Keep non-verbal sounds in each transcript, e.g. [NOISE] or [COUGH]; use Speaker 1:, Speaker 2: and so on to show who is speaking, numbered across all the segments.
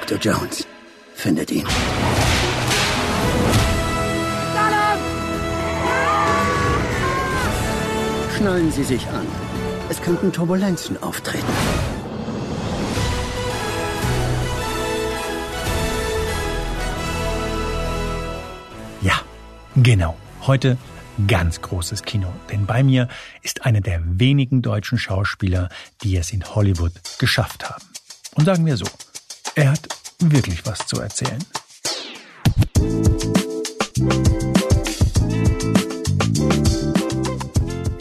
Speaker 1: Dr. Jones. Findet ihn. Schnallen Sie sich an. Es könnten Turbulenzen auftreten.
Speaker 2: Ja, genau. Heute ganz großes Kino. Denn bei mir ist einer der wenigen deutschen Schauspieler, die es in Hollywood geschafft haben. Und sagen wir so, er hat wirklich was zu erzählen.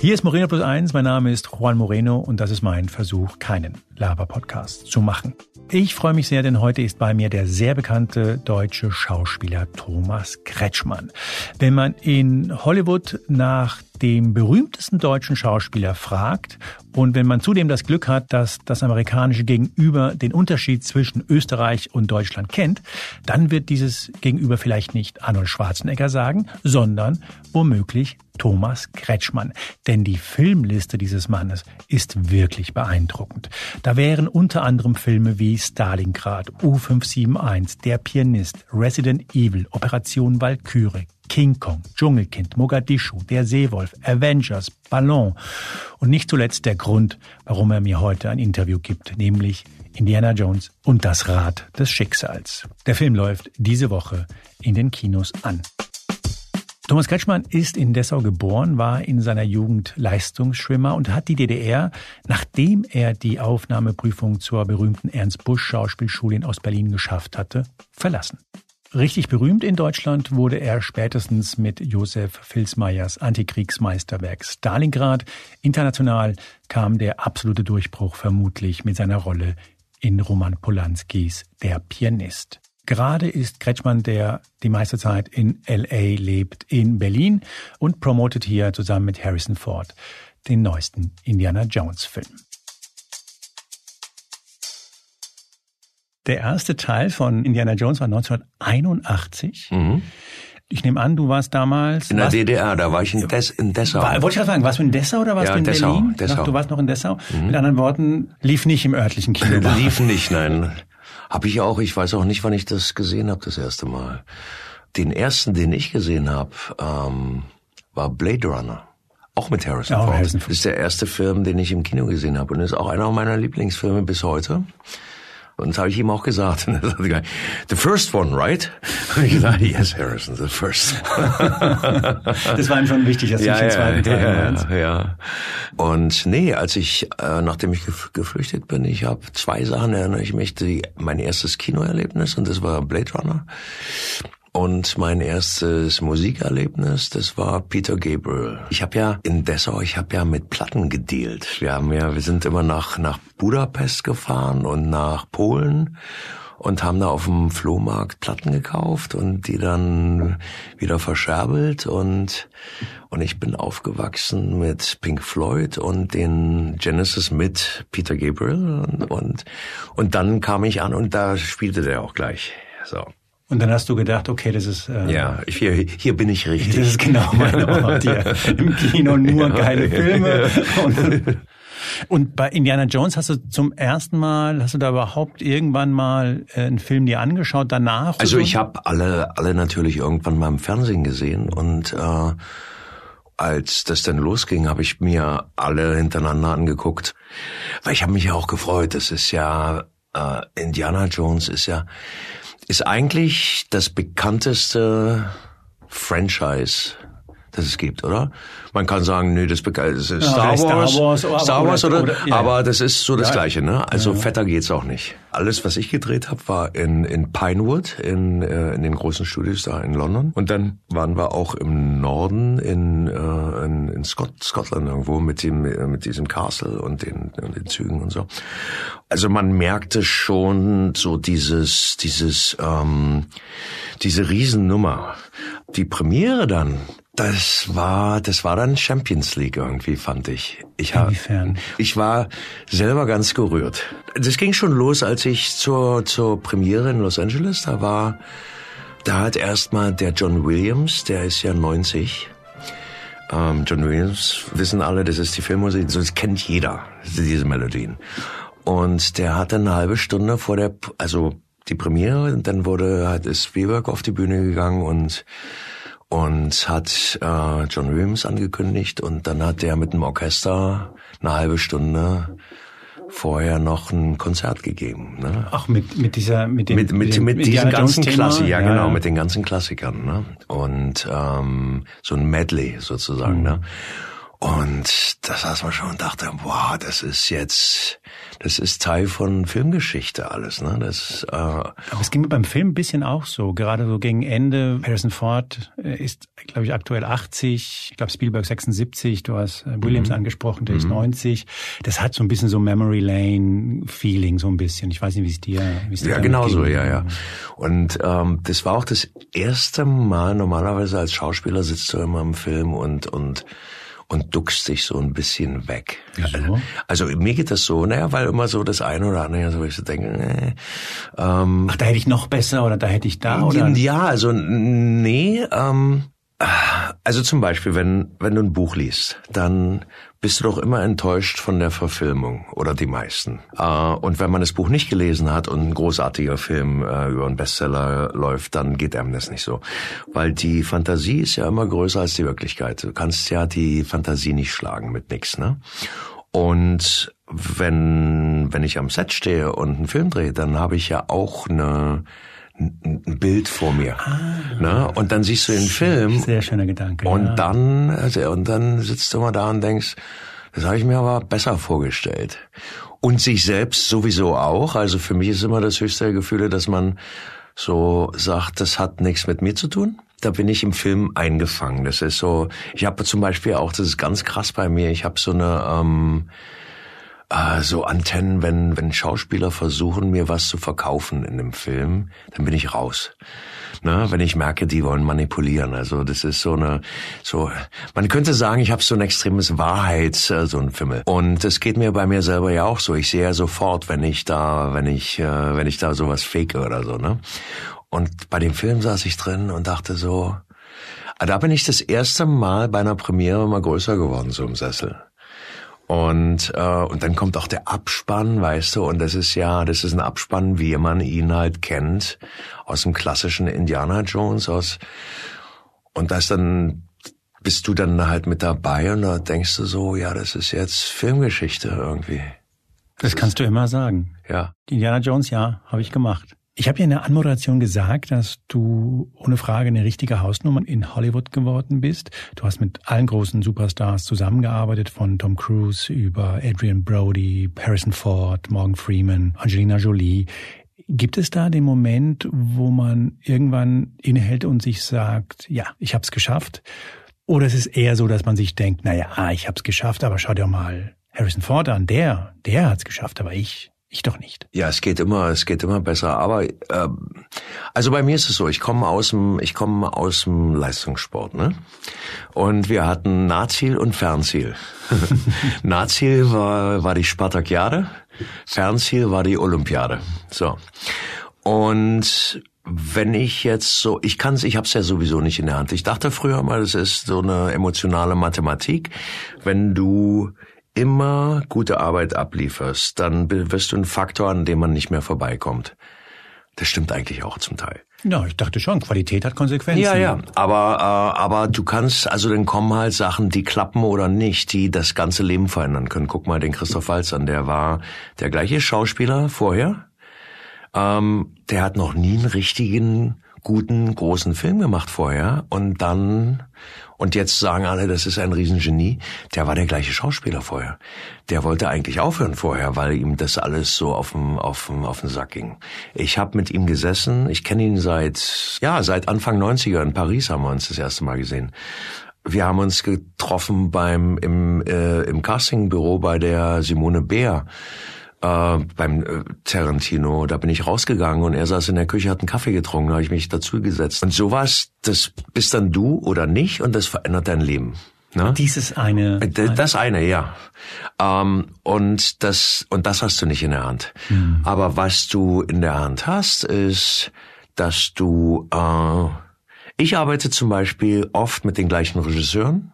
Speaker 2: Hier ist Moreno Plus Eins. Mein Name ist Juan Moreno und das ist mein Versuch, keinen Laber-Podcast zu machen. Ich freue mich sehr, denn heute ist bei mir der sehr bekannte deutsche Schauspieler Thomas Kretschmann. Wenn man in Hollywood nach dem berühmtesten deutschen Schauspieler fragt und wenn man zudem das Glück hat, dass das amerikanische Gegenüber den Unterschied zwischen Österreich und Deutschland kennt, dann wird dieses Gegenüber vielleicht nicht Arnold Schwarzenegger sagen, sondern womöglich Thomas Kretschmann. Denn die Filmliste dieses Mannes ist wirklich beeindruckend. Da wären unter anderem Filme wie Stalingrad, U571, Der Pianist, Resident Evil, Operation Valkyrie, King Kong, Dschungelkind, Mogadischu, Der Seewolf, Avengers, Ballon und nicht zuletzt der Grund, warum er mir heute ein Interview gibt, nämlich Indiana Jones und das Rad des Schicksals. Der Film läuft diese Woche in den Kinos an. Thomas Kretschmann ist in Dessau geboren, war in seiner Jugend Leistungsschwimmer und hat die DDR, nachdem er die Aufnahmeprüfung zur berühmten Ernst Busch Schauspielschule in Ostberlin geschafft hatte, verlassen. Richtig berühmt in Deutschland wurde er spätestens mit Josef Filsmeyers Antikriegsmeisterwerk Stalingrad. International kam der absolute Durchbruch vermutlich mit seiner Rolle in Roman Polanskis Der Pianist. Gerade ist Kretschmann, der die meiste Zeit in LA lebt, in Berlin und promotet hier zusammen mit Harrison Ford den neuesten Indiana Jones Film. Der erste Teil von Indiana Jones war 1981. Mhm. Ich nehme an, du warst damals...
Speaker 3: In der DDR, da war ich in, Des, in Dessau. War,
Speaker 2: wollte ich gerade sagen, warst du in Dessau oder warst
Speaker 3: ja,
Speaker 2: du in
Speaker 3: Dessau,
Speaker 2: Berlin?
Speaker 3: Dessau.
Speaker 2: Du warst noch in Dessau. Mhm. Mit anderen Worten, lief nicht im örtlichen Kino. [LAUGHS]
Speaker 3: lief nicht, nein. Hab ich auch, ich weiß auch nicht, wann ich das gesehen habe, das erste Mal. Den ersten, den ich gesehen habe, ähm, war Blade Runner. Auch mit Harrison
Speaker 2: Ja, auch
Speaker 3: Ford.
Speaker 2: Harrison Ford.
Speaker 3: Das ist der erste Film, den ich im Kino gesehen habe und ist auch einer meiner Lieblingsfilme bis heute. Und das habe ich ihm auch gesagt. [LAUGHS] Und er sagte, the first one, right? [LAUGHS] Und ich gesagt, yes, Harrison, the first. [LAUGHS]
Speaker 2: Das war ihm schon wichtig, dass du nicht den zweiten Teil
Speaker 3: ja,
Speaker 2: meinst.
Speaker 3: ja, ja. Und nee, als ich, äh, nachdem ich gef geflüchtet bin, ich habe zwei Sachen erinnere ich mich. Die, mein erstes Kinoerlebnis und das war Blade Runner. Und mein erstes Musikerlebnis, das war Peter Gabriel. Ich habe ja in Dessau, ich habe ja mit Platten gedealt. Wir haben ja, wir sind immer nach nach Budapest gefahren und nach Polen und haben da auf dem Flohmarkt Platten gekauft und die dann wieder verscherbelt und und ich bin aufgewachsen mit Pink Floyd und den Genesis mit Peter Gabriel und und, und dann kam ich an und da spielte der auch gleich. So.
Speaker 2: Und dann hast du gedacht, okay, das ist... Äh,
Speaker 3: Ja, hier, hier bin ich richtig.
Speaker 2: Das ist genau [LAUGHS] mein Ort hier. Im Kino nur geile Filme. [LAUGHS] Und, und bei Indiana Jones hast du zum ersten Mal, hast du da überhaupt irgendwann mal äh, einen Film dir angeschaut, danach?
Speaker 3: Also
Speaker 2: so?
Speaker 3: ich habe alle, alle natürlich irgendwann mal im Fernsehen gesehen und äh, als das dann losging, habe ich mir alle hintereinander angeguckt, weil ich habe mich ja auch gefreut. Das ist ja äh, Indiana Jones ist ja ist eigentlich das bekannteste Franchise das es gibt, oder? Man kann sagen, nö, das, das ist
Speaker 2: Ja,
Speaker 3: Star
Speaker 2: vielleicht Star
Speaker 3: Wars,
Speaker 2: Wars, aber-
Speaker 3: Star Wars
Speaker 2: oder-
Speaker 3: oder,
Speaker 2: oder- ja,
Speaker 3: aber
Speaker 2: ja.
Speaker 3: das ist so das
Speaker 2: Ja.
Speaker 3: Gleiche, ne? Also fetter geht's auch nicht. Alles, was ich gedreht habe, war in, in Pinewood, in, äh, in den großen Studios da in London. Und dann waren wir auch im Norden in, äh, in, in Scott, Scotland irgendwo mit dem, mit diesem Castle und den, und den Zügen und so. Also man merkte schon so dieses, dieses, ähm, diese Riesennummer. Die Premiere dann, das war, das war dann Champions League irgendwie, fand ich. Ich hab,
Speaker 2: Inwiefern?
Speaker 3: ich war selber ganz gerührt. Das ging schon los, als ich zur, zur Premiere in Los Angeles, da war, da hat erstmal der John Williams, der ist ja 90, ähm, John Williams, wissen alle, das ist die Filmmusik, das kennt jeder, diese Melodien. Und der hatte eine halbe Stunde vor der, also die Premiere und dann wurde hat ist Spielberg auf die Bühne gegangen und und hat äh, John Williams angekündigt und dann hat der mit dem Orchester eine halbe Stunde vorher noch ein Konzert gegeben. Ne?
Speaker 2: Ach, mit, mit dieser, mit dem,
Speaker 3: mit, mit, mit, mit diesen ganzen Klassikern, ja, ja, genau, mit den ganzen Klassikern, ne? Und ähm, so ein Medley sozusagen, mhm. ne? Und da saß man schon und dachte, wow, das ist jetzt, das ist Teil von Filmgeschichte alles, ne? Das,
Speaker 2: äh Aber es ging mir beim Film ein bisschen auch so. Gerade so gegen Ende. Harrison Ford äh, ist, glaube ich, aktuell 80. Ich glaube Spielberg 76. Du hast äh, Williams mhm. angesprochen, der mhm. ist 90. Das hat so ein bisschen so Memory Lane Feeling, so ein bisschen. Ich weiß nicht, wie es dir, wie es
Speaker 3: dir Ja, genau so, ja, ja. Und ähm, das war auch das erste Mal. Normalerweise als Schauspieler sitzt du immer im Film und und und duckst dich so ein bisschen weg.
Speaker 2: Wieso?
Speaker 3: Also mir geht das so, naja, weil immer so das eine oder andere, so ich so denke, nee,
Speaker 2: ähm, Ach, da hätte ich noch besser oder da hätte ich da oder?
Speaker 3: Ja, also nee, ähm, also zum Beispiel, wenn, wenn du ein Buch liest, dann bist du doch immer enttäuscht von der Verfilmung oder die meisten. Äh, und wenn man das Buch nicht gelesen hat und ein großartiger Film äh, über einen Bestseller läuft, dann geht einem das nicht so. Weil die Fantasie ist ja immer größer als die Wirklichkeit. Du kannst ja die Fantasie nicht schlagen mit nix, ne? Und wenn, wenn ich am Set stehe und einen Film drehe, dann habe ich ja auch eine, ein Bild vor mir. Ah, ne? Und dann siehst du den Film.
Speaker 2: Sehr schöner Gedanke.
Speaker 3: Und ja. dann, also, und dann sitzt du mal da und denkst, das habe ich mir aber besser vorgestellt. Und sich selbst sowieso auch. Also für mich ist immer das höchste Gefühl, dass man so sagt, das hat nichts mit mir zu tun. Da bin ich im Film eingefangen. Das ist so, ich habe zum Beispiel auch, das ist ganz krass bei mir, ich habe so eine, ähm, äh, so Antennen, wenn, wenn Schauspieler versuchen, mir was zu verkaufen in einem Film, dann bin ich raus. Ne, wenn ich merke, die wollen manipulieren. Also das ist so eine, so, man könnte sagen, ich habe so ein extremes Wahrheits, äh, so ein Fimmel. Und das geht mir bei mir selber ja auch so. Ich sehe ja sofort, wenn ich da, wenn ich, äh, wenn ich da sowas fake oder so, ne? Und bei dem Film saß ich drin und dachte so, ah, da bin ich das erste Mal bei einer Premiere mal größer geworden, so im Sessel. Und, äh, und dann kommt auch der Abspann, weißt du, und das ist ja, das ist ein Abspann, wie man ihn halt kennt, aus dem klassischen Indiana Jones, aus, und das dann, bist du dann halt mit dabei und da denkst du so, ja, das ist jetzt Filmgeschichte irgendwie.
Speaker 2: Das, das kannst ist, du immer sagen.
Speaker 3: Ja.
Speaker 2: Indiana Jones, ja, habe ich gemacht. Ich habe ja in der Anmoderation gesagt, dass du ohne Frage eine richtige Hausnummer in Hollywood geworden bist. Du hast mit allen großen Superstars zusammengearbeitet, von Tom Cruise über Adrian Brody, Harrison Ford, Morgan Freeman, Angelina Jolie. Gibt es da den Moment, wo man irgendwann innehält und sich sagt, ja, ich habe es geschafft? Oder ist es eher so, dass man sich denkt, na ja, ich habe es geschafft, aber schau dir mal Harrison Ford an, der, der hat es geschafft, aber ich, ich doch nicht.
Speaker 3: Ja, es geht immer, es geht immer besser. Aber äh, also bei mir ist es so, ich komme aus dem, ich komme aus dem Leistungssport, ne? Und wir hatten Nahziel und Fernziel. [LAUGHS] Nahziel war war die Spartakiade, Fernziel war die Olympiade. So. Und wenn ich jetzt so, ich kann's, ich hab's ja sowieso nicht in der Hand. Ich dachte früher mal, das ist so eine emotionale Mathematik. Wenn du immer gute Arbeit ablieferst, dann wirst du ein Faktor, an dem man nicht mehr vorbeikommt. Das stimmt eigentlich auch zum Teil.
Speaker 2: Ja, ich dachte schon, Qualität hat Konsequenzen.
Speaker 3: Ja, ja, aber äh, aber du kannst, also dann kommen halt Sachen, die klappen oder nicht, die das ganze Leben verändern können. Guck mal den Christoph Walz an, der war der gleiche Schauspieler vorher. Ähm, der hat noch nie einen richtigen guten großen Film gemacht vorher und dann und jetzt sagen alle, das ist ein Riesengenie. Der war der gleiche Schauspieler vorher. Der wollte eigentlich aufhören vorher, weil ihm das alles so auf dem, auf dem, auf den Sack ging. Ich habe mit ihm gesessen. Ich kenne ihn seit, ja, seit Anfang 90er. In Paris haben wir uns das erste Mal gesehen. Wir haben uns getroffen beim, im, äh, im Castingbüro bei der Simone Bär äh, beim äh, Tarantino, da bin ich rausgegangen und er saß in der Küche, hat einen Kaffee getrunken, da habe ich mich dazu gesetzt. Und sowas, das bist dann du oder nicht und das verändert dein Leben.
Speaker 2: Ne? Dieses eine.
Speaker 3: Äh, das eine, ja. Ähm, und das und das hast du nicht in der Hand. Hm. Aber was du in der Hand hast, ist, dass du. Äh, ich arbeite zum Beispiel oft mit den gleichen Regisseuren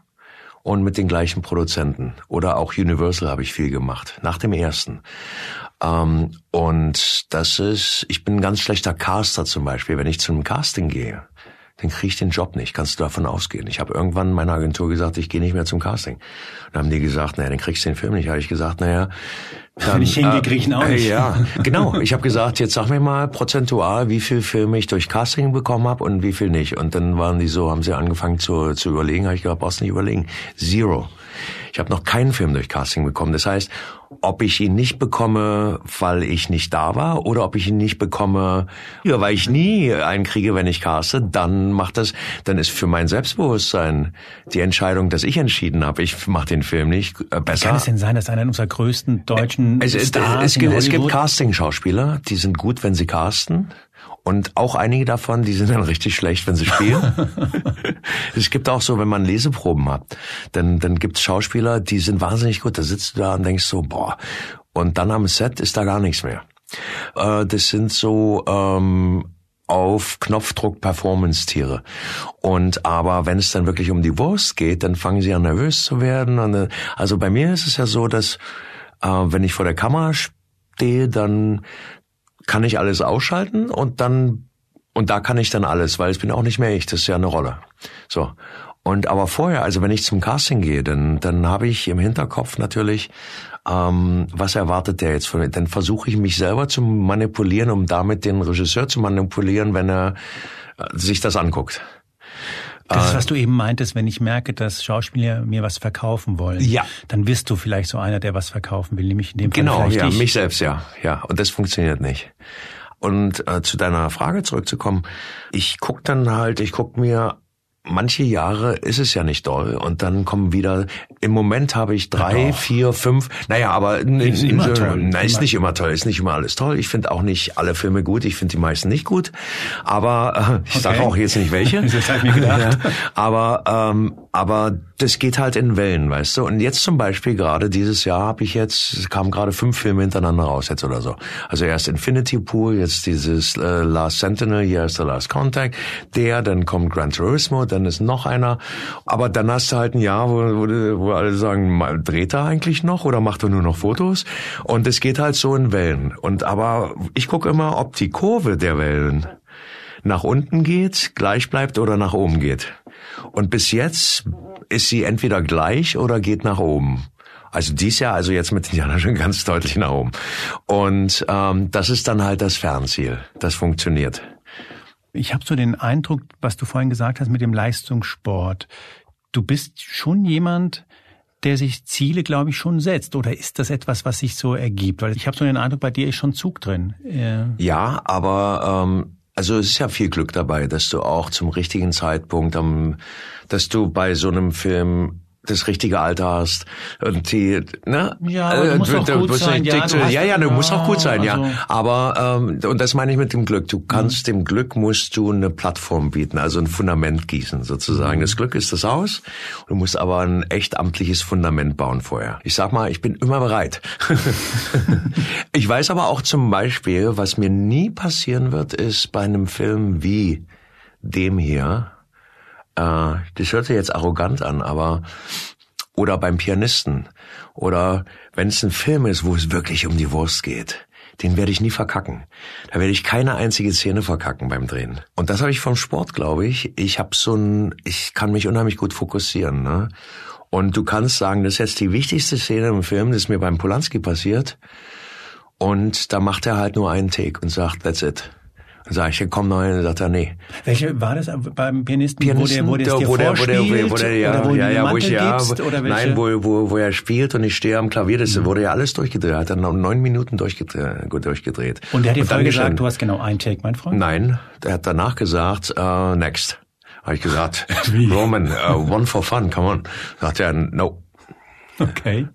Speaker 3: und mit den gleichen Produzenten. Oder auch Universal habe ich viel gemacht, nach dem ersten. Ähm, und das ist, ich bin ein ganz schlechter Caster zum Beispiel, wenn ich zu einem Casting gehe dann kriege ich den Job nicht. Kannst du davon ausgehen? Ich habe irgendwann meiner Agentur gesagt, ich gehe nicht mehr zum Casting. Dann haben die gesagt, naja, dann kriegst du den Film nicht. habe ich gesagt, naja,
Speaker 2: dann, Wenn ich ich ihn auch nicht.
Speaker 3: Äh, ja, [LAUGHS] genau. Ich habe gesagt, jetzt sag mir mal prozentual, wie viel Filme ich durch Casting bekommen habe und wie viel nicht. Und dann waren die so, haben sie angefangen zu, zu überlegen. Habe ich gesagt, brauchst nicht überlegen. Zero. Ich habe noch keinen Film durch Casting bekommen. Das heißt, ob ich ihn nicht bekomme, weil ich nicht da war, oder ob ich ihn nicht bekomme, ja, weil ich nie einen kriege, wenn ich caste, dann macht das, dann ist für mein Selbstbewusstsein die Entscheidung, dass ich entschieden habe, ich mache den Film nicht äh, besser. Wie
Speaker 2: kann es denn sein, dass einer unserer größten deutschen
Speaker 3: es,
Speaker 2: Stars
Speaker 3: es, es, gibt, es gibt Casting-Schauspieler, die sind gut, wenn sie casten. Und auch einige davon, die sind dann richtig schlecht, wenn sie spielen. [LAUGHS] es gibt auch so, wenn man Leseproben hat, dann, dann gibt's Schauspieler, die sind wahnsinnig gut. Da sitzt du da und denkst so, boah. Und dann am Set ist da gar nichts mehr. Äh, das sind so ähm, auf Knopfdruck Performance-Tiere. Und aber wenn es dann wirklich um die Wurst geht, dann fangen sie an nervös zu werden. Und, äh, also bei mir ist es ja so, dass äh, wenn ich vor der Kamera stehe, dann kann ich alles ausschalten und dann und da kann ich dann alles, weil es bin auch nicht mehr ich, das ist ja eine Rolle. So. Und aber vorher, also wenn ich zum Casting gehe, dann dann habe ich im Hinterkopf natürlich, ähm, was erwartet der jetzt von mir? Dann versuche ich mich selber zu manipulieren, um damit den Regisseur zu manipulieren, wenn er äh, sich das anguckt.
Speaker 2: Das ist, was du eben meintest, wenn ich merke, dass Schauspieler mir was verkaufen wollen.
Speaker 3: Ja.
Speaker 2: Dann bist du vielleicht so einer, der was verkaufen will, nämlich in dem
Speaker 3: Fall Genau, ja,
Speaker 2: ich.
Speaker 3: mich selbst, ja. Ja, und das funktioniert nicht. Und äh, zu deiner Frage zurückzukommen, ich guck dann halt, ich guck mir manche Jahre ist es ja nicht doll und dann kommen wieder, im Moment habe ich drei, vier, fünf, naja, aber
Speaker 2: ist, immer toll.
Speaker 3: Nein, ist nicht immer toll, ist nicht immer alles toll. Ich finde auch nicht alle Filme gut, ich finde die meisten nicht gut, aber äh, ich okay. sage auch jetzt nicht welche. [LAUGHS]
Speaker 2: das ich mir gedacht. [LAUGHS]
Speaker 3: Aber, ähm, aber das geht halt in Wellen, weißt du. Und jetzt zum Beispiel gerade dieses Jahr habe ich jetzt, kamen gerade fünf Filme hintereinander raus jetzt oder so. Also erst Infinity Pool, jetzt dieses äh, Last Sentinel, hier ist The Last Contact, der, dann kommt Gran Turismo, dann ist noch einer. Aber dann hast du halt ein Jahr, wo, wo, wo alle sagen, dreht er eigentlich noch oder macht er nur noch Fotos? Und es geht halt so in Wellen. Und aber ich gucke immer, ob die Kurve der Wellen nach unten geht, gleich bleibt oder nach oben geht. Und bis jetzt ist sie entweder gleich oder geht nach oben. Also dies Jahr, also jetzt mit Indiana [LAUGHS] schon ganz deutlich nach oben. Und ähm, das ist dann halt das Fernziel. Das funktioniert.
Speaker 2: Ich habe so den Eindruck, was du vorhin gesagt hast mit dem Leistungssport. Du bist schon jemand, der sich Ziele, glaube ich, schon setzt. Oder ist das etwas, was sich so ergibt? Weil ich habe so den Eindruck, bei dir ist schon Zug drin.
Speaker 3: Ja, aber ähm, also es ist ja viel Glück dabei, dass du auch zum richtigen Zeitpunkt, am, dass du bei so einem Film das richtige Alter hast und die
Speaker 2: ne? Ja aber du musst äh, auch gut sein
Speaker 3: ja, du ja ja du musst auch gut sein ja also. Aber ähm, und das meine ich mit dem Glück. Du kannst mhm. dem Glück musst du eine Plattform bieten also ein Fundament gießen sozusagen. Mhm. das Glück ist das Haus. Du musst aber ein echt amtliches Fundament bauen vorher. Ich sag mal ich bin immer bereit. [LAUGHS] Ich weiß aber auch zum Beispiel was mir nie passieren wird ist bei einem Film wie dem hier äh, das hört sich jetzt arrogant an, aber oder beim Pianisten oder wenn es ein Film ist, wo es wirklich um die Wurst geht, den werde ich nie verkacken. Da werde ich keine einzige Szene verkacken beim Drehen. Und das habe ich vom Sport, glaube ich. Ich habe so ein, ich kann mich unheimlich gut fokussieren. Ne? Und du kannst sagen, das ist jetzt die wichtigste Szene im Film, das ist mir beim Polanski passiert. Und da macht er halt nur einen Take und sagt, that's it. Dann sag ich, komm noch hin, sagt er, nee.
Speaker 2: Welche war das beim Pianisten, Pianisten wo der, wo der, wo der, wo der, wo der,
Speaker 3: ja, wo ja, ja, wo ich, ja, gibst, oder welche? nein, wo, wo, wo er spielt und ich stehe am Klavier, das mhm. wurde ja alles durchgedreht, hat er noch neun Minuten durchgedreht, gut durchgedreht.
Speaker 2: Und der hat dir vorher gesagt, du hast genau einen Take, mein Freund?
Speaker 3: Nein, der hat danach gesagt, uh, next. Habe ich gesagt, [LAUGHS] Roman, uh, one for fun, come on. Sagt er, no.
Speaker 2: Okay.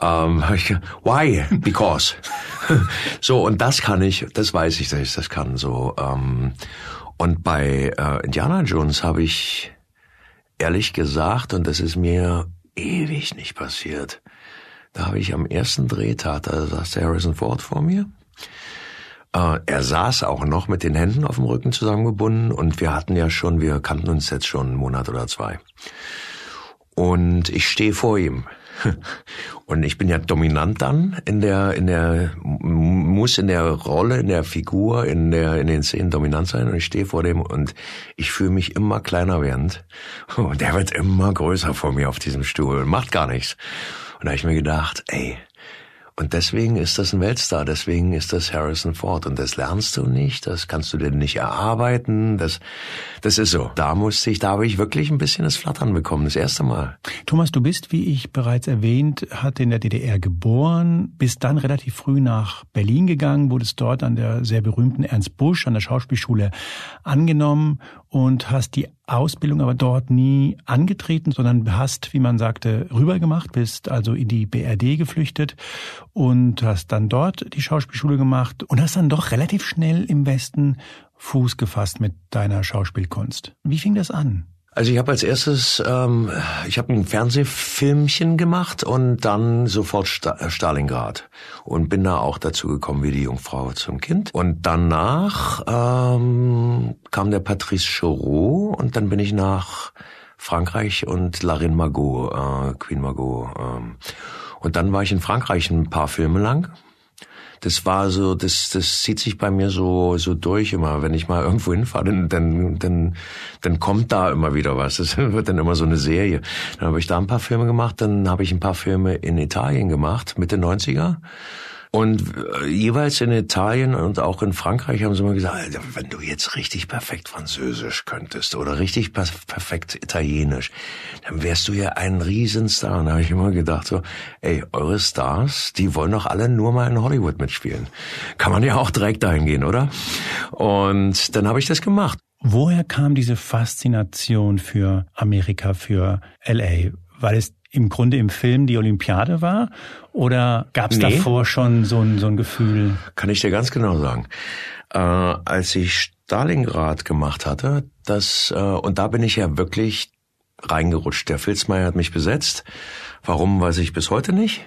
Speaker 3: Ähm, why? Because. [LAUGHS] so, und das kann ich, das weiß ich, dass ich das kann. So. Ähm, und bei äh, Indiana Jones habe ich ehrlich gesagt, und das ist mir ewig nicht passiert, da habe ich am ersten Drehtag, da saß Harrison Ford vor mir. Äh, er saß auch noch mit den Händen auf dem Rücken zusammengebunden und wir hatten ja schon, wir kannten uns jetzt schon einen Monat oder zwei. Und ich stehe vor ihm [LAUGHS] Und ich bin ja dominant dann in der, in der, muss in der Rolle, in der Figur, in der, in den Szenen dominant sein. Und ich stehe vor dem und ich fühle mich immer kleiner werdend. [LAUGHS] Und der wird immer größer vor mir auf diesem Stuhl. Macht gar nichts. Und da habe ich mir gedacht, ey, und deswegen ist das ein Weltstar, deswegen ist das Harrison Ford. Und das lernst du nicht, das kannst du dir nicht erarbeiten, das, das ist so. Da musste ich, da habe ich wirklich ein bisschen das Flattern bekommen, das erste Mal.
Speaker 2: Thomas, du bist, wie ich bereits erwähnt hatte, in der DDR geboren, bist dann relativ früh nach Berlin gegangen, wurdest dort an der sehr berühmten Ernst Busch an der Schauspielschule angenommen und hast die Ausbildung aber dort nie angetreten, sondern hast, wie man sagte, rübergemacht, bist also in die BRD geflüchtet und hast dann dort die Schauspielschule gemacht und hast dann doch relativ schnell im Westen Fuß gefasst mit deiner Schauspielkunst. Wie fing das an?
Speaker 3: Also ich habe als erstes, ähm, ich habe ein Fernsehfilmchen gemacht und dann sofort Sta äh, Stalingrad und bin da auch dazu gekommen wie die Jungfrau zum Kind. Und danach ähm, kam der Patrice Chorot und dann bin ich nach Frankreich und Larin Margot, äh, Queen Margot. Ähm. Und dann war ich in Frankreich ein paar Filme lang das war so, das, das zieht sich bei mir so, so durch immer. Wenn ich mal irgendwo hinfahre, dann, dann, dann, dann kommt da immer wieder was. Das [LAUGHS] wird dann immer so eine Serie. Dann habe ich da ein paar Filme gemacht, dann habe ich ein paar Filme in Italien gemacht, Mitte 90er. Und äh, jeweils in Italien und auch in Frankreich haben sie immer gesagt, Alter, wenn du jetzt richtig perfekt Französisch könntest oder richtig perfekt Italienisch, dann wärst du ja ein Riesenstar. Und da habe ich immer gedacht so, ey, eure Stars, die wollen doch alle nur mal in Hollywood mitspielen. Kann man ja auch direkt dahin gehen, oder? Und dann habe ich das gemacht.
Speaker 2: Woher kam diese Faszination für Amerika, für LA? Weil es im Grunde im Film die Olympiade war? Oder gab es nee. davor schon so ein, so ein Gefühl?
Speaker 3: Kann ich dir ganz genau sagen. Äh, als ich Stalingrad gemacht hatte, das äh, und da bin ich ja wirklich reingerutscht. Der Filzmeier hat mich besetzt. Warum, weiß ich bis heute nicht.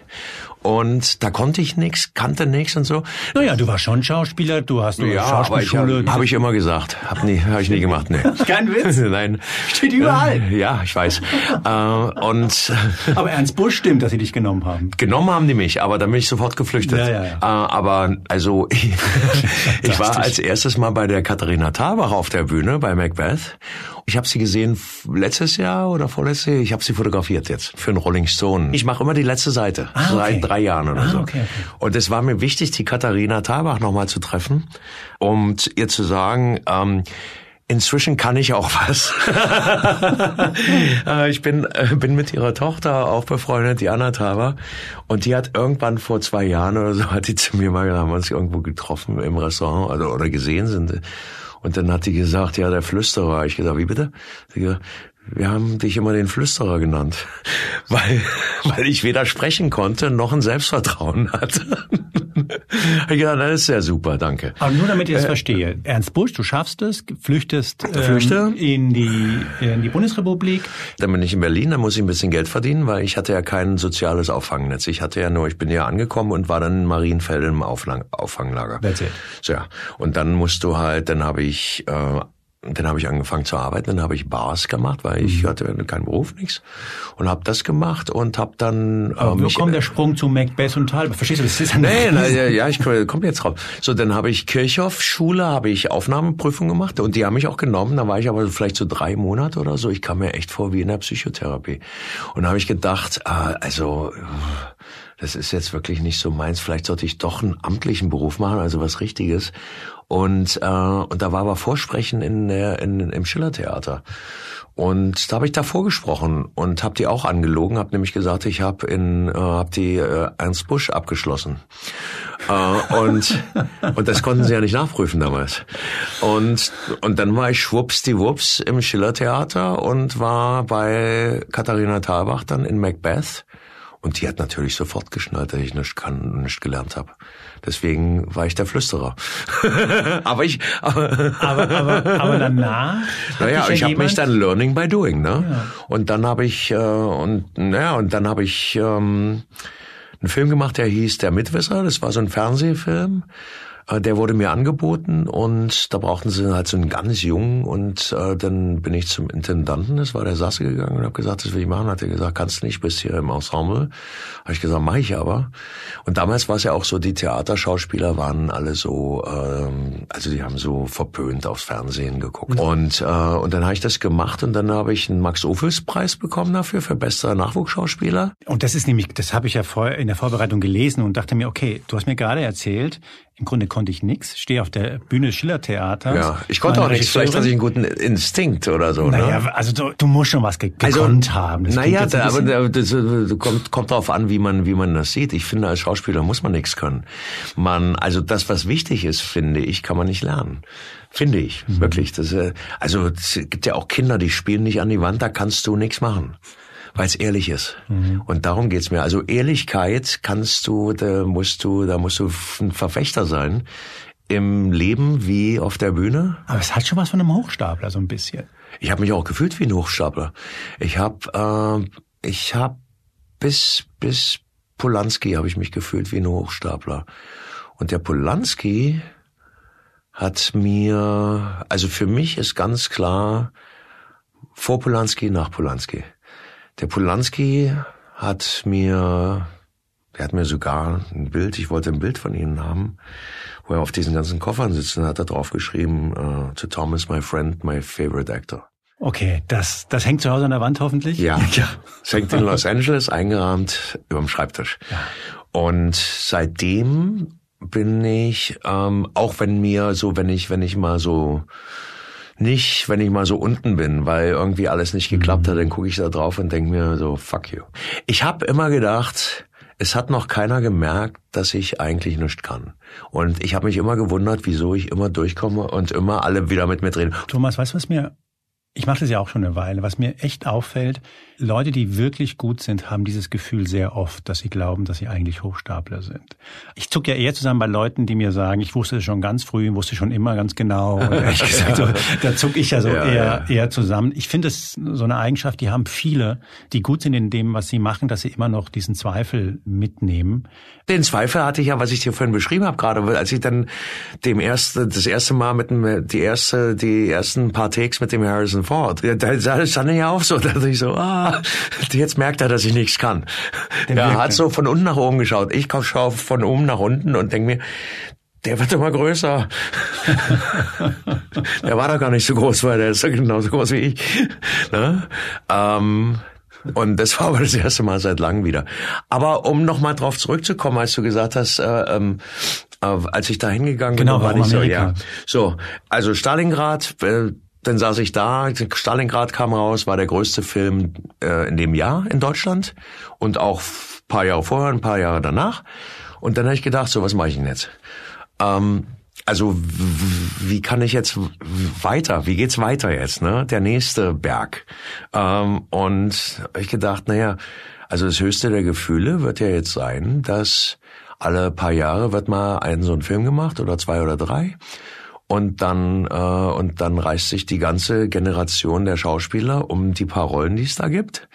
Speaker 3: Und da konnte ich nix, kannte nix und so.
Speaker 2: Naja, du warst schon Schauspieler, du hast eine ja, Schauspielschule.
Speaker 3: Habe hab ich immer gesagt. Hab nie, hab ich nie gemacht, nee. [LAUGHS]
Speaker 2: Kein Witz? [LAUGHS]
Speaker 3: Nein.
Speaker 2: Steht überall.
Speaker 3: Ja, ich weiß. äh, und [LAUGHS]
Speaker 2: aber Ernst Busch stimmt, dass sie dich genommen haben.
Speaker 3: Genommen haben die mich, aber dann bin ich sofort geflüchtet. Ja, ja, ja. Äh, aber also ich, war als erstes mal bei der Katharina Thabach auf der Bühne bei Macbeth ich habe sie gesehen letztes Jahr oder vorletztes Jahr. Ich habe sie fotografiert jetzt für einen Rolling Stone. Ich mache immer die letzte Seite ah, okay. seit drei Jahren oder ah, so. Okay, okay. Und es war mir wichtig, die Katharina Tabach nochmal zu treffen, um ihr zu sagen. Ähm, Inzwischen kann ich auch was. [LAUGHS] Äh, ich bin, äh, bin mit ihrer Tochter auch befreundet, die Anna Tava. Und die hat irgendwann vor zwei Jahren oder so, hat die zu mir mal, haben wir uns irgendwo getroffen im Restaurant oder, oder gesehen sind. Und dann hat die gesagt, ja, der Flüsterer. Ich gesagt, wie bitte? Sie gesagt, wir haben dich immer den Flüsterer genannt, [LAUGHS] weil, weil ich weder sprechen konnte noch ein Selbstvertrauen hatte. [LAUGHS] ja, das ist ja super, danke.
Speaker 2: Aber nur damit ich es äh, verstehe. Ernst Busch, du schaffst es, flüchtest ähm, in, die, in die Bundesrepublik.
Speaker 3: Dann bin ich in Berlin, da muss ich ein bisschen Geld verdienen, weil ich hatte ja kein soziales Auffangnetz. Ich hatte ja nur, ich bin ja angekommen und war dann in Marienfeld im Auflang, Auffanglager.
Speaker 2: That's it.
Speaker 3: So, ja. Und dann musst du halt, dann habe ich äh, und dann habe ich angefangen zu arbeiten, dann habe ich Bars gemacht, weil ich mhm. hatte keinen Beruf, nichts. Und habe das gemacht und habe dann...
Speaker 2: Aber äh, wo kommt der Sprung zu Macbeth und Talbot? Verstehst du, das ist
Speaker 3: ein Nee, na, ja, ja, ich komme jetzt drauf. So, dann habe ich Kirchhoff-Schule, habe ich Aufnahmeprüfung gemacht und die haben mich auch genommen. Da war ich aber vielleicht so drei Monate oder so. Ich kam mir echt vor wie in der Psychotherapie. Und da habe ich gedacht, äh, also das ist jetzt wirklich nicht so meins. Vielleicht sollte ich doch einen amtlichen Beruf machen, also was Richtiges. Und, äh, und da war aber Vorsprechen in der, in, im Schillertheater. Und da habe ich da vorgesprochen und habe die auch angelogen, habe nämlich gesagt, ich habe in äh, hab die äh, Ernst Busch abgeschlossen. äh, und [LAUGHS] und das konnten sie ja nicht nachprüfen damals. Und und dann war ich schwuppsdiwupps im Schillertheater und war bei Katharina Thalbach dann in Macbeth und die hat natürlich sofort geschnallt, dass ich nicht kann, nicht gelernt habe. Deswegen war ich der Flüsterer. [LAUGHS] aber ich.
Speaker 2: Aber, aber, aber, aber danach. [LAUGHS]
Speaker 3: Naja, ich habe mich dann Learning by Doing, ne? Ja. Und dann habe ich äh, und naja und dann habe ich ähm, einen Film gemacht, der hieß Der Mitwisser. Das war so ein Fernsehfilm der wurde mir angeboten und da brauchten sie halt so einen ganz jungen und äh, dann bin ich zum Intendanten, das war der Sasse gegangen und habe gesagt, das will ich machen. Hat er gesagt, kannst du nicht, bist hier im Ensemble. Habe ich gesagt, mache ich aber. Und damals war es ja auch so, die Theaterschauspieler waren alle so, ähm, also die haben so verpönt aufs Fernsehen geguckt. Mhm. Und äh, und dann habe ich das gemacht und dann habe ich einen Max-Ophüls-Preis bekommen dafür für bester Nachwuchsschauspieler.
Speaker 2: Und das ist nämlich, das habe ich ja vorher in der Vorbereitung gelesen und dachte mir, okay, du hast mir gerade erzählt, im Grunde konnte ich nix, stehe auf der Bühne Schillertheater.
Speaker 3: Ja, ich konnte auch nicht, vielleicht hatte ich einen guten Instinkt oder so.
Speaker 2: Naja, ne? also du, du musst schon was ge gekonnt also, haben.
Speaker 3: Das naja, da, aber das, das kommt, kommt darauf an, wie man, wie man das sieht. Ich finde, als Schauspieler muss man nichts können. Man, also das, was wichtig ist, finde ich, kann man nicht lernen. Finde ich, mhm. wirklich. Das, äh, also es gibt ja auch Kinder, die spielen nicht an die Wand, da kannst du nichts machen weil es ehrlich ist. Mhm. Und darum geht's mir. Also Ehrlichkeit kannst du, da musst du, da musst du ein Verfechter sein. Im Leben wie auf der Bühne.
Speaker 2: Aber es hat schon was von einem Hochstapler, so ein bisschen.
Speaker 3: Ich habe mich auch gefühlt wie ein Hochstapler. Ich habe, äh, ich habe bis bis Polanski habe ich mich gefühlt wie ein Hochstapler. Und der Polanski hat mir, also für mich ist ganz klar vor Polanski, nach Polanski. Der Polanski hat mir, der hat mir sogar ein Bild, ich wollte ein Bild von Ihnen haben, wo er auf diesen ganzen Koffern sitzt und hat da drauf geschrieben, uh, to Thomas, my friend, my favorite actor.
Speaker 2: Okay, das, das hängt zu Hause an der Wand hoffentlich?
Speaker 3: Ja, [LAUGHS] ja. es hängt in Los Angeles eingerahmt über dem Schreibtisch. Ja. Und seitdem bin ich, ähm, auch wenn mir so, wenn ich, wenn ich mal so nicht, wenn ich mal so unten bin, weil irgendwie alles nicht geklappt hat, dann gucke ich da drauf und denke mir so, fuck you. Ich habe immer gedacht, es hat noch keiner gemerkt, dass ich eigentlich nichts kann. Und ich habe mich immer gewundert, wieso ich immer durchkomme und immer alle wieder mit mir drehen.
Speaker 2: Thomas, weißt du, was mir ich mache das ja auch schon eine Weile. Was mir echt auffällt, Leute, die wirklich gut sind, haben dieses Gefühl sehr oft, dass sie glauben, dass sie eigentlich Hochstapler sind. Ich zuck ja eher zusammen bei Leuten, die mir sagen, ich wusste es schon ganz früh, wusste schon immer ganz genau. [LAUGHS] Gesagt, so, da zuck ich ja so ja, eher, ja. eher zusammen. Ich finde es so eine Eigenschaft, die haben viele, die gut sind in dem, was sie machen, dass sie immer noch diesen Zweifel mitnehmen.
Speaker 3: Den Zweifel hatte ich ja, was ich dir vorhin beschrieben habe gerade, als ich dann dem erste, das erste Mal mit dem, die erste, die ersten paar Takes mit dem Harrison Ford, da, da stand ja auch so, [LAUGHS] dass ich so, ah, [LAUGHS] jetzt merkt er, dass ich nichts kann. Den er hat so von unten nach oben geschaut. Ich schaue von oben nach unten und denke mir, der wird immer größer. [LAUGHS] der war doch gar nicht so groß, weil der ist doch genauso groß wie ich. Ne? Ähm, und das war aber das erste Mal seit langem wieder. Aber um nochmal drauf zurückzukommen, als du gesagt hast, äh, ähm, äh, als ich da hingegangen
Speaker 2: genau,
Speaker 3: bin,
Speaker 2: war nicht so, ja.
Speaker 3: So, also Stalingrad, äh, dann saß ich da, Stalingrad kam raus, war der größte Film äh, in dem Jahr in Deutschland und auch paar Jahre vorher, ein paar Jahre danach. Und dann habe ich gedacht, so was mache ich denn jetzt? Ähm, also wie kann ich jetzt weiter? Wie geht's weiter jetzt? Ne, der nächste Berg. Ähm, und hab ich gedacht, naja, also das höchste der Gefühle wird ja jetzt sein, dass alle paar Jahre wird mal einen so ein Film gemacht oder zwei oder drei und dann äh, und dann reißt sich die ganze Generation der Schauspieler um die paar Rollen, die es da gibt.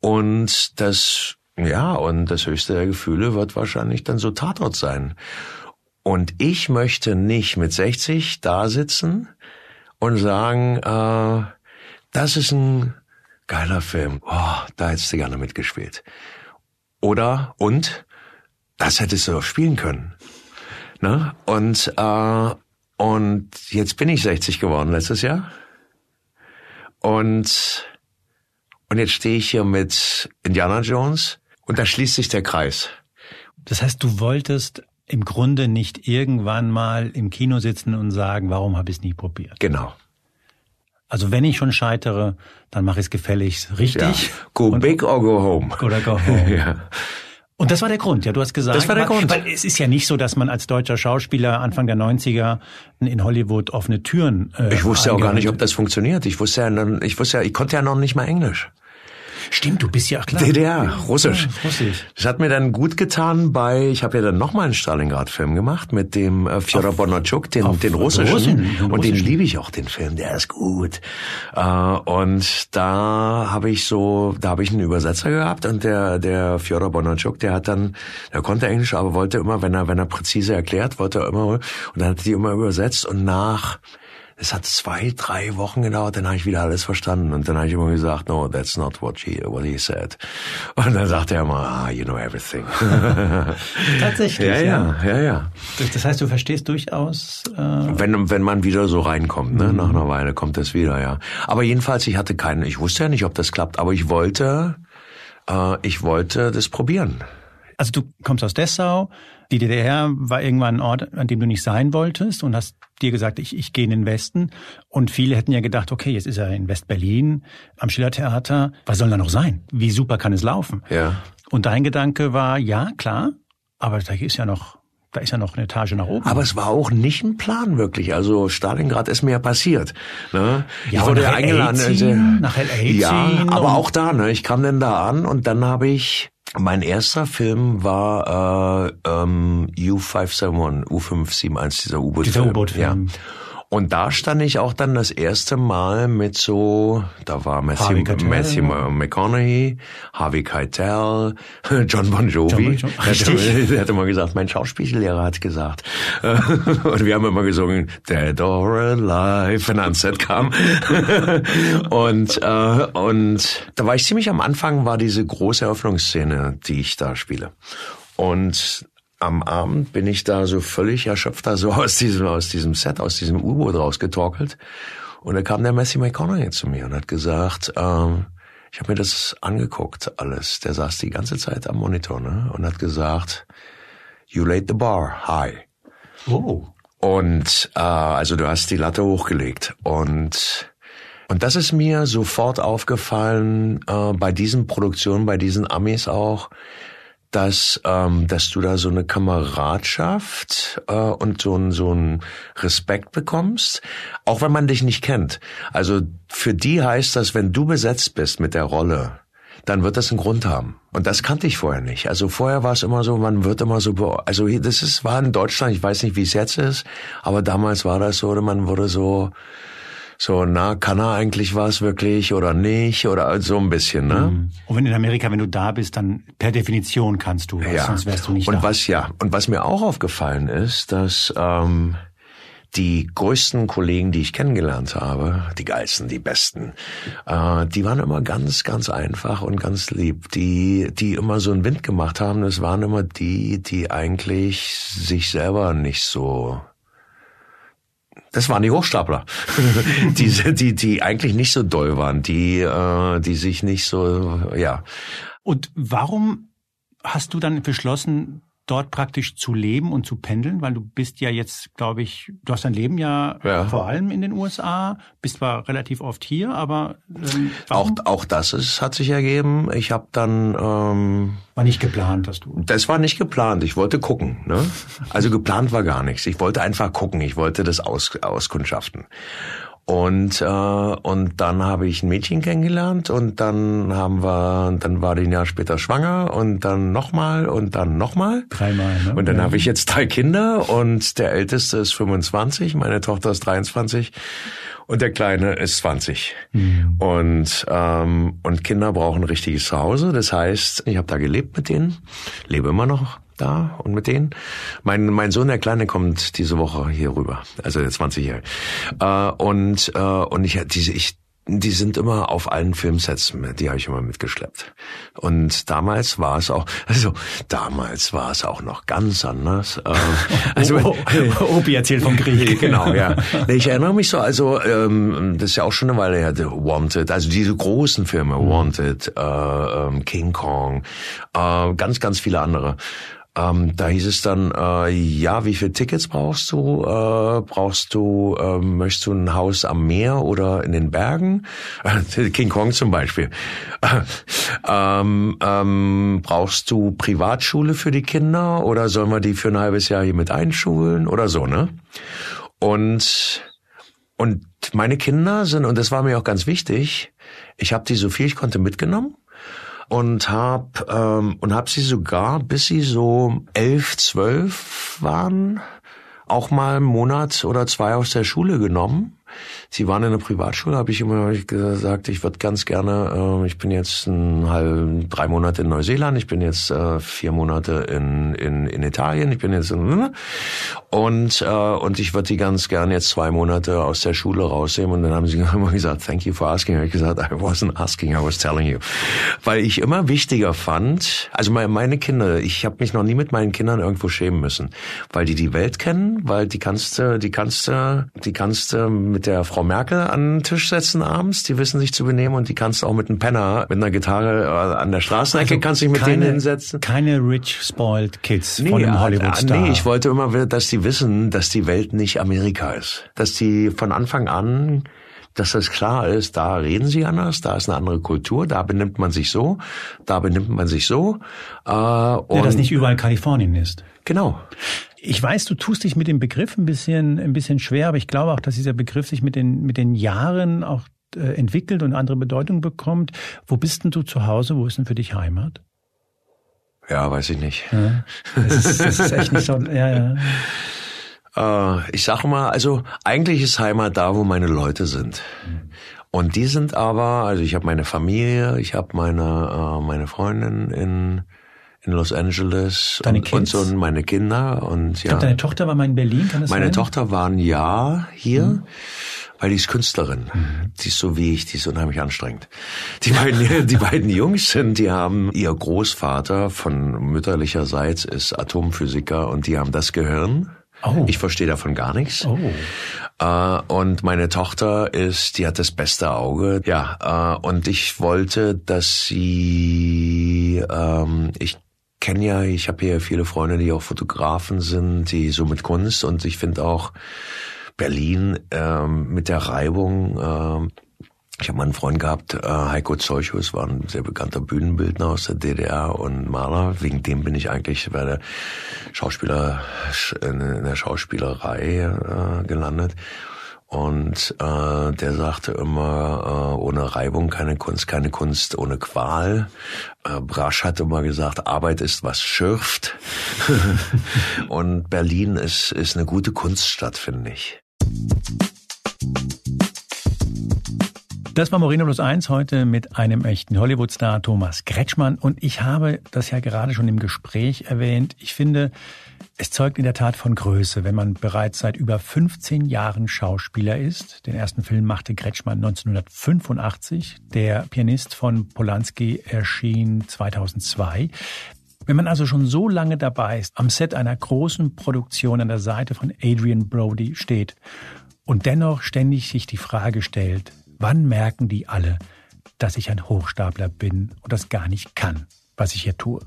Speaker 3: Und das ja und das höchste der Gefühle wird wahrscheinlich dann so Tatort sein. Und ich möchte nicht mit 60 da sitzen und sagen, äh, das ist ein geiler Film. Oh, da hättest du gerne mitgespielt. Oder und das hättest du doch spielen können. Ne? Und äh, und jetzt bin ich 60 geworden letztes Jahr. Und, und jetzt stehe ich hier mit Indiana Jones und da schließt sich der Kreis.
Speaker 2: Das heißt, du wolltest im Grunde nicht irgendwann mal im Kino sitzen und sagen, warum habe ich es nie probiert?
Speaker 3: Genau.
Speaker 2: Also wenn ich schon scheitere, dann mache ich es gefälligst richtig. Ja.
Speaker 3: Go big or go home.
Speaker 2: Oder go home. [LAUGHS] ja. Und das war der Grund, ja, du hast gesagt.
Speaker 3: Das war der Grund.
Speaker 2: Weil es ist ja nicht so, dass man als deutscher Schauspieler Anfang der 90er in Hollywood offene Türen.
Speaker 3: Äh, ich wusste auch gar nicht, ob das funktioniert. Ich wusste ja, ich wusste ja, ich konnte ja noch nicht mal Englisch.
Speaker 2: Stimmt, du bist ja klar.
Speaker 3: DDR, Russisch.
Speaker 2: Ja, Russisch.
Speaker 3: Das hat mir dann gut getan bei, ich habe ja dann nochmal einen Stalingrad-Film gemacht mit dem äh, Fjodor Bondarchuk, den, den russischen.
Speaker 2: Russen, den
Speaker 3: und den
Speaker 2: russischen.
Speaker 3: liebe ich auch, den Film, der ist gut. Äh, und da habe ich so, da habe ich einen Übersetzer gehabt und der, der Fjodor Bondarchuk, der hat dann, der konnte Englisch, aber wollte immer, wenn er, wenn er präzise erklärt, wollte er immer, und dann hat er die immer übersetzt und nach, es hat zwei, drei Wochen gedauert, dann habe ich wieder alles verstanden. Und dann habe ich immer gesagt, no, that's not what he, what he said. Und dann sagte er immer, ah, you know everything. [LAUGHS]
Speaker 2: Tatsächlich.
Speaker 3: ja, ja, ja, ja.
Speaker 2: Das- Das heißt, du verstehst durchaus. Äh,
Speaker 3: Wenn, wenn man wieder so reinkommt, ne, nach einer Weile kommt das wieder, ja. Aber jedenfalls, ich hatte keinen, ich wusste ja nicht, ob das klappt, aber ich wollte, äh, ich wollte das probieren.
Speaker 2: also du kommst aus Dessau. Die DDR war irgendwann ein Ort, an dem du nicht sein wolltest und hast dir gesagt, ich, ich gehe in den Westen. Und viele hätten ja gedacht, okay, jetzt ist er in West-Berlin am Schillertheater. Was soll da noch sein? Wie super kann es laufen?
Speaker 3: Ja.
Speaker 2: Und dein Gedanke war, ja, klar, aber da ist ja noch, da ist ja noch eine Etage nach oben.
Speaker 3: Aber es war auch nicht ein Plan wirklich. Also Stalingrad ist mir ja passiert. Ne?
Speaker 2: Ja,
Speaker 3: ich wurde ja eingeladen.
Speaker 2: LA ziehen,
Speaker 3: also-
Speaker 2: nach LA
Speaker 3: ja, aber auch da. Ne? Ich kam dann da an und dann habe ich mein erster Film war äh, ähm, U571, U571, dieser U-Boot-Film.
Speaker 2: Dieser U-Boot-Film.
Speaker 3: Ja. Und da stand ich auch dann das erste Mal mit so, da war Matthew. Matthew McConaughey, Harvey Keitel, [LAUGHS] John Bon Jovi.
Speaker 2: John Bon Jovi.
Speaker 3: Der hat immer [LAUGHS] gesagt, mein Schauspiellehrer hat gesagt. [LAUGHS] Und wir haben immer gesungen, Dead or Alive, wenn er ans Set kam. Und, äh, und da war ich ziemlich am Anfang, war diese große Eröffnungsszene, die ich da spiele. Und am Abend bin ich da so völlig erschöpft da so aus diesem, aus diesem Set, aus diesem U-Boot rausgetorkelt. Und da kam der Matthew McConaughey zu mir und hat gesagt, ähm, ich habe mir das angeguckt, alles. Der saß die ganze Zeit am Monitor ne? und hat gesagt, you laid the bar high.
Speaker 2: oh.
Speaker 3: Und äh, also du hast die Latte hochgelegt. Und und das ist mir sofort aufgefallen äh, bei diesen Produktionen, bei diesen Amis auch, dass ähm, dass du da so eine Kameradschaft äh, und so ein so ein Respekt bekommst, auch wenn man dich nicht kennt. Also für die heißt das, wenn du besetzt bist mit der Rolle, dann wird das einen Grund haben. Und das kannte ich vorher nicht. Also vorher war es immer so, man wird immer so, also das ist, war in Deutschland, ich weiß nicht, wie es jetzt ist, aber damals war das so, man wurde so, so, na, kann er eigentlich was wirklich oder nicht oder so ein bisschen, ne?
Speaker 2: Und wenn in Amerika, wenn du da bist, dann per Definition kannst du was, sonst wärst du nicht
Speaker 3: und
Speaker 2: da.
Speaker 3: was ja und was mir auch aufgefallen ist, dass ähm, die größten Kollegen, die ich kennengelernt habe, die geilsten, die besten, äh, die waren immer ganz, ganz einfach und ganz lieb. Die, die immer so einen Wind gemacht haben, das waren immer die, die eigentlich sich selber nicht so das waren die Hochstapler, [LAUGHS] die, die, die eigentlich nicht so doll waren, die, äh, die sich nicht so, ja,
Speaker 2: Und warum hast du dann beschlossen, dort praktisch zu leben und zu pendeln? Weil du bist ja jetzt, glaube ich, du hast dein Leben ja,
Speaker 3: Ja.
Speaker 2: vor allem in den USA, bist zwar relativ oft hier, aber ähm,
Speaker 3: Auch, auch das ist, hat sich ergeben. Ich habe dann, ähm,
Speaker 2: war nicht geplant, dass du...
Speaker 3: das war nicht geplant. Ich wollte gucken. Ne? Also geplant war gar nichts. Ich wollte einfach gucken. Ich wollte das aus, auskundschaften. Und äh, und dann habe ich ein Mädchen kennengelernt und dann haben wir, dann war die ein Jahr später schwanger und dann nochmal und dann nochmal.
Speaker 2: Dreimal, ne?
Speaker 3: Und dann
Speaker 2: Ja.
Speaker 3: habe ich jetzt drei Kinder und der älteste ist 25, meine Tochter ist 23 und der kleine ist 20.
Speaker 2: Mhm.
Speaker 3: Und ähm, und Kinder brauchen ein richtiges Zuhause. Das heißt, ich habe da gelebt mit denen, lebe immer noch da und mit denen. Mein mein Sohn der Kleine kommt diese Woche hier rüber, also der 20 Jahre. Äh, und äh, und ich diese ich die sind immer auf allen Filmsets, mit- die habe ich immer mitgeschleppt. Und damals war es auch, also damals war es auch noch ganz anders. Äh, [LAUGHS] also
Speaker 2: oh, oh, Opi erzählt vom Krieg. [LAUGHS]
Speaker 3: genau, ja. Ich erinnere mich so, also ähm, das ist ja auch schon eine Weile her, Wanted, also diese großen Filme, Wanted, äh, ähm, King Kong, äh, ganz, ganz viele andere. Ähm, da hieß es dann, äh, ja, wie viele Tickets brauchst du? Äh, brauchst du, äh, möchtest du ein Haus am Meer oder in den Bergen? [LAUGHS] King Kong zum Beispiel. [LAUGHS] ähm, ähm, brauchst du Privatschule für die Kinder oder sollen wir die für ein halbes Jahr hier mit einschulen oder so, ne? Und und meine Kinder sind, und das war mir auch ganz wichtig, ich habe die so viel ich konnte mitgenommen. Und hab ähm, und hab sie sogar, bis sie so elf, zwölf waren, auch mal einen Monat oder zwei aus der Schule genommen. Sie waren in der Privatschule, habe ich immer gesagt, ich würde ganz gerne, äh, ich bin jetzt ein halb, drei Monate in Neuseeland, ich bin jetzt äh, vier Monate in, in, in Italien, ich bin jetzt in, und, äh, und ich würde die ganz gerne jetzt zwei Monate aus der Schule rausnehmen. Und dann haben sie [LAUGHS] immer gesagt, thank you for asking. Ich gesagt, I wasn't asking, I was telling you. Weil ich immer wichtiger fand, also meine Kinder, ich habe mich noch nie mit meinen Kindern irgendwo schämen müssen, weil die die Welt kennen, weil die kannst du, die kannst du, die kannst du mit der Frau Merkel an den Tisch setzen abends, die wissen sich zu benehmen und die kannst du auch mit einem Penner mit einer Gitarre äh, an der Straßenecke also kannst dich mit keine, denen hinsetzen.
Speaker 2: Keine rich spoiled Kids nee, von einem Hollywood-Star.
Speaker 3: Nee, ich wollte immer, dass die wissen, dass die Welt nicht Amerika ist. Dass die von Anfang an dass das klar ist, da reden sie anders, da ist eine andere Kultur, da benimmt man sich so, da benimmt man sich so.
Speaker 2: Äh, und ja, dass nicht überall Kalifornien ist.
Speaker 3: Genau.
Speaker 2: Ich weiß, du tust dich mit dem Begriff ein bisschen, ein bisschen schwer, aber ich glaube auch, dass dieser Begriff sich mit den, mit den Jahren auch äh, entwickelt und andere Bedeutung bekommt. Wo bist denn du zu Hause? Wo ist denn für dich Heimat?
Speaker 3: Ja, weiß ich nicht. Ja,
Speaker 2: das, ist, das ist echt nicht so, [LAUGHS] ja, ja.
Speaker 3: Äh, ich sag mal, also eigentlich ist Heimat da, wo meine Leute sind. Und die sind aber, also ich habe meine Familie, ich habe meine, äh, meine Freundin in in Los Angeles
Speaker 2: Deine
Speaker 3: und,
Speaker 2: Kids?
Speaker 3: und so meine Kinder und ja. Ich
Speaker 2: glaube, deine Tochter war mal in Berlin, kann das
Speaker 3: Meine
Speaker 2: sein?
Speaker 3: Tochter war ein Jahr hier. Mhm. Weil die ist Künstlerin. Mhm. Die ist so wie ich, die ist unheimlich anstrengend. Die beiden, [LAUGHS] die beiden Jungs sind, die haben, ihr Großvater von mütterlicherseits ist Atomphysiker und die haben das Gehirn. Oh. Ich verstehe davon gar nichts. Oh. Äh, und meine Tochter ist, die hat das beste Auge. Ja, äh, und ich wollte, dass sie, ähm, ich kenne ja, ich habe hier viele Freunde, die auch Fotografen sind, die so mit Kunst und ich finde auch Berlin ähm, mit der Reibung. Ähm, ich habe mal einen Freund gehabt, äh, Heiko Zeuchus, war ein sehr bekannter Bühnenbildner aus der DDR und Maler. Wegen dem bin ich eigentlich bei der Schauspieler in der Schauspielerei äh, gelandet. Und äh, der sagte immer, äh, ohne Reibung keine Kunst, keine Kunst ohne Qual. Äh, Brasch hat immer gesagt, Arbeit ist was schürft. [LAUGHS] und Berlin ist, ist eine gute Kunststadt, finde ich.
Speaker 2: Das war Moreno Plus Eins heute mit einem echten Hollywood-Star Thomas Kretschmann. Und ich habe das ja gerade schon im Gespräch erwähnt. Ich finde, es zeugt in der Tat von Größe, wenn man bereits seit über 15 Jahren Schauspieler ist. Den ersten Film machte Kretschmann 1985. Der Pianist von Polanski erschien 2002. Wenn man also schon so lange dabei ist, am Set einer großen Produktion an der Seite von Adrian Brody steht und dennoch ständig sich die Frage stellt, wann merken die alle, dass ich ein Hochstapler bin und das gar nicht kann? was ich hier tue.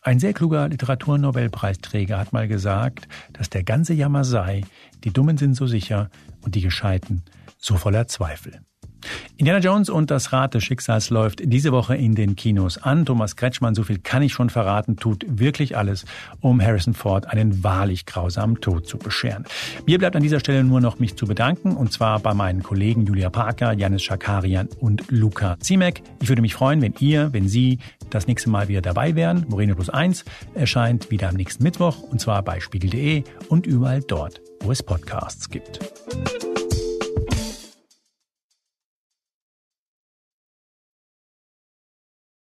Speaker 2: Ein sehr kluger Literaturnobelpreisträger hat mal gesagt, dass der ganze Jammer sei, die Dummen sind so sicher und die Gescheiten so voller Zweifel. Indiana Jones und das Rad des Schicksals läuft diese Woche in den Kinos an. Thomas Kretschmann, so viel kann ich schon verraten, tut wirklich alles, um Harrison Ford einen wahrlich grausamen Tod zu bescheren. Mir bleibt an dieser Stelle nur noch mich zu bedanken, und zwar bei meinen Kollegen Julia Parker, Janis Schakarian und Luca Ziemek. Ich würde mich freuen, wenn ihr, wenn Sie das nächste Mal wieder dabei wären. Moreno Plus 1 erscheint wieder am nächsten Mittwoch, und zwar bei spiegel.de und überall dort, wo es Podcasts gibt.